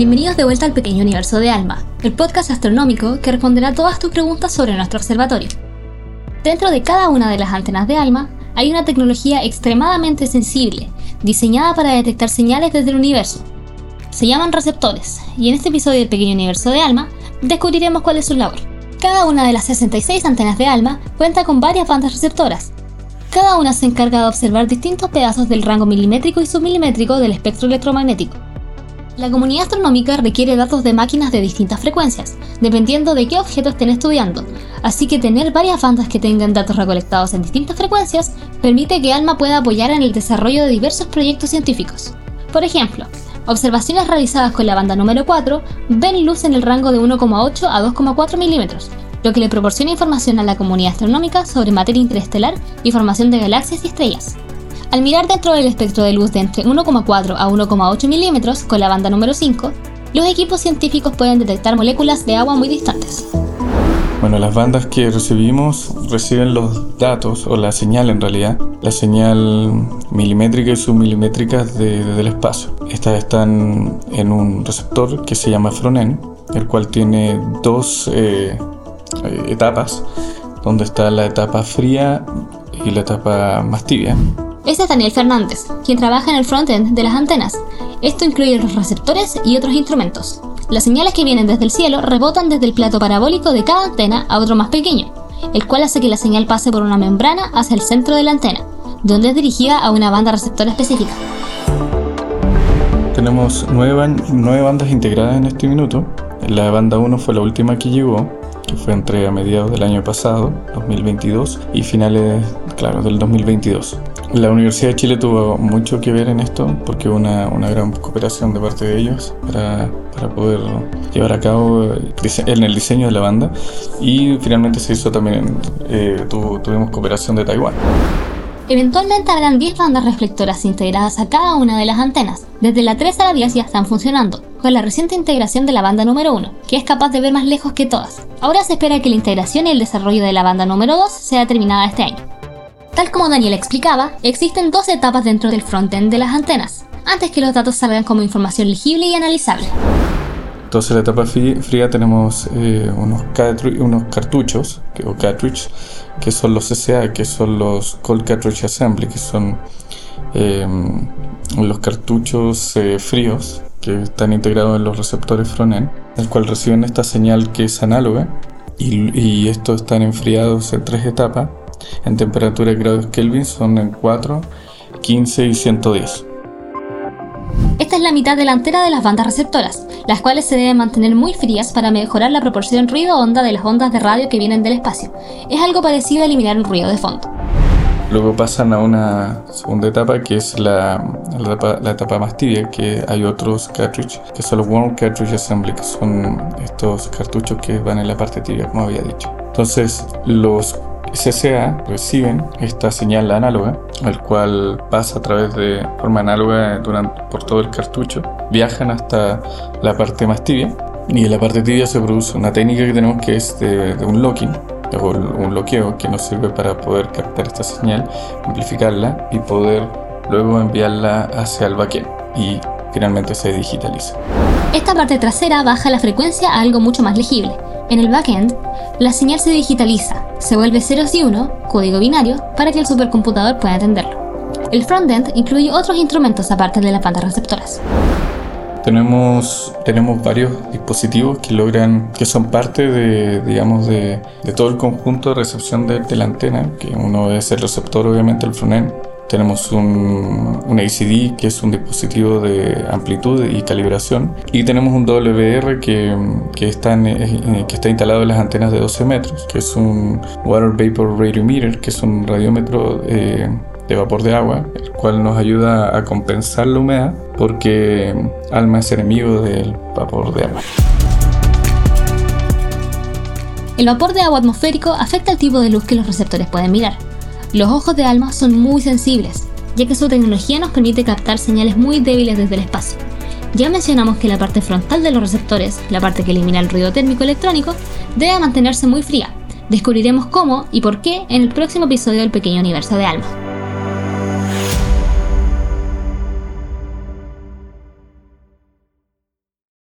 Bienvenidos de vuelta al pequeño universo de Alma, el podcast astronómico que responderá todas tus preguntas sobre nuestro observatorio. Dentro de cada una de las antenas de Alma hay una tecnología extremadamente sensible, diseñada para detectar señales desde el universo. Se llaman receptores, y en este episodio del pequeño universo de Alma descubriremos cuál es su labor. Cada una de las 66 antenas de ALMA cuenta con varias bandas receptoras. Cada una se encarga de observar distintos pedazos del rango milimétrico y submilimétrico del espectro electromagnético. La comunidad astronómica requiere datos de máquinas de distintas frecuencias, dependiendo de qué objeto estén estudiando, así que tener varias bandas que tengan datos recolectados en distintas frecuencias permite que ALMA pueda apoyar en el desarrollo de diversos proyectos científicos. Por ejemplo, Observaciones realizadas con la banda número 4 ven luz en el rango de 1,8 a 2,4 milímetros, lo que le proporciona información a la comunidad astronómica sobre materia interestelar y formación de galaxias y estrellas. Al mirar dentro del espectro de luz de entre 1,4 a 1,8 milímetros con la banda número 5, los equipos científicos pueden detectar moléculas de agua muy distantes. Bueno, las bandas que recibimos reciben los datos, o la señal en realidad, la señal milimétrica y submilimétrica de, del espacio. Estas están en un receptor que se llama Fronen, el cual tiene dos eh, etapas, donde está la etapa fría y la etapa más tibia. Este es Daniel Fernández, quien trabaja en el frontend de las antenas. Esto incluye los receptores y otros instrumentos. Las señales que vienen desde el cielo rebotan desde el plato parabólico de cada antena a otro más pequeño, el cual hace que la señal pase por una membrana hacia el centro de la antena, donde es dirigida a una banda receptora específica. Tenemos nueve, nueve bandas integradas en este minuto. La banda 1 fue la última que llegó, que fue entre a mediados del año pasado, 2022, y finales, claro, del 2022. La Universidad de Chile tuvo mucho que ver en esto porque hubo una, una gran cooperación de parte de ellos para, para, poder llevar a cabo en el diseño de la banda y finalmente se hizo también, eh, tuvimos cooperación de Taiwán. Eventualmente habrán 10 bandas reflectoras integradas a cada una de las antenas. Desde la 3 a la 10 ya están funcionando, con la reciente integración de la banda número 1, que es capaz de ver más lejos que todas. Ahora se espera que la integración y el desarrollo de la banda número 2 sea terminada este año. Tal como Daniel explicaba, existen dos etapas dentro del frontend de las antenas, antes que los datos salgan como información legible y analizable. Entonces, en la etapa fría tenemos eh, unos, unos, cartuchos, o cartridge, que son los CCA, que son los Cold Cartridge Assembly, que son em, los cartuchos eh, fríos que están integrados en los receptores frontend, el cual reciben esta señal que es análoga, y, y estos están enfriados en tres etapas en temperatura grados Kelvin son en 4, 15 y 110. Esta es la mitad delantera de las bandas receptoras, las cuales se deben mantener muy frías para mejorar la proporción ruido-onda de las ondas de radio que vienen del espacio. Es algo parecido a eliminar un ruido de fondo. Luego pasan a una segunda etapa que es la, la, etapa, más tibia, que hay otros cartridges, que son los Warm Cartridge Assembly, que son estos cartuchos que van en la parte tibia, como había dicho. Entonces, los CCA reciben esta señal análoga, el cual pasa a través de forma análoga durante, por todo el cartucho, viajan hasta la parte más tibia y en la parte tibia se produce una técnica que tenemos que es de, un locking o un bloqueo que nos sirve para poder captar esta señal, amplificarla y poder luego enviarla hacia el backend y finalmente se digitaliza. Esta parte trasera baja la frecuencia a algo mucho más legible. En el backend, la señal se digitaliza, se vuelve ceros y 1, código binario, para que el supercomputador pueda entenderlo. El frontend incluye otros instrumentos aparte de las bandas receptoras. Tenemos, tenemos varios dispositivos que logran, que son parte de, digamos, de, de todo el conjunto de recepción de, de, la antena, que uno es el receptor, obviamente, el frontend, tenemos un, un, ACD, que es un dispositivo de amplitud y calibración. Y tenemos un WR que, que, está, eh, que está instalado en las antenas de 12 metros, que es un Water Vapor Radiometer, que es un radiómetro eh, de vapor de agua, el cual nos ayuda a compensar la humedad, porque ALMA es enemigo del vapor de agua. El vapor de agua atmosférico afecta el tipo de luz que los receptores pueden mirar. Los ojos de ALMA son muy sensibles, ya que su tecnología nos permite captar señales muy débiles desde el espacio. Ya mencionamos que la parte frontal de los receptores, la parte que elimina el ruido térmico electrónico, debe mantenerse muy fría. Descubriremos cómo y por qué en el próximo episodio del Pequeño Universo de ALMA.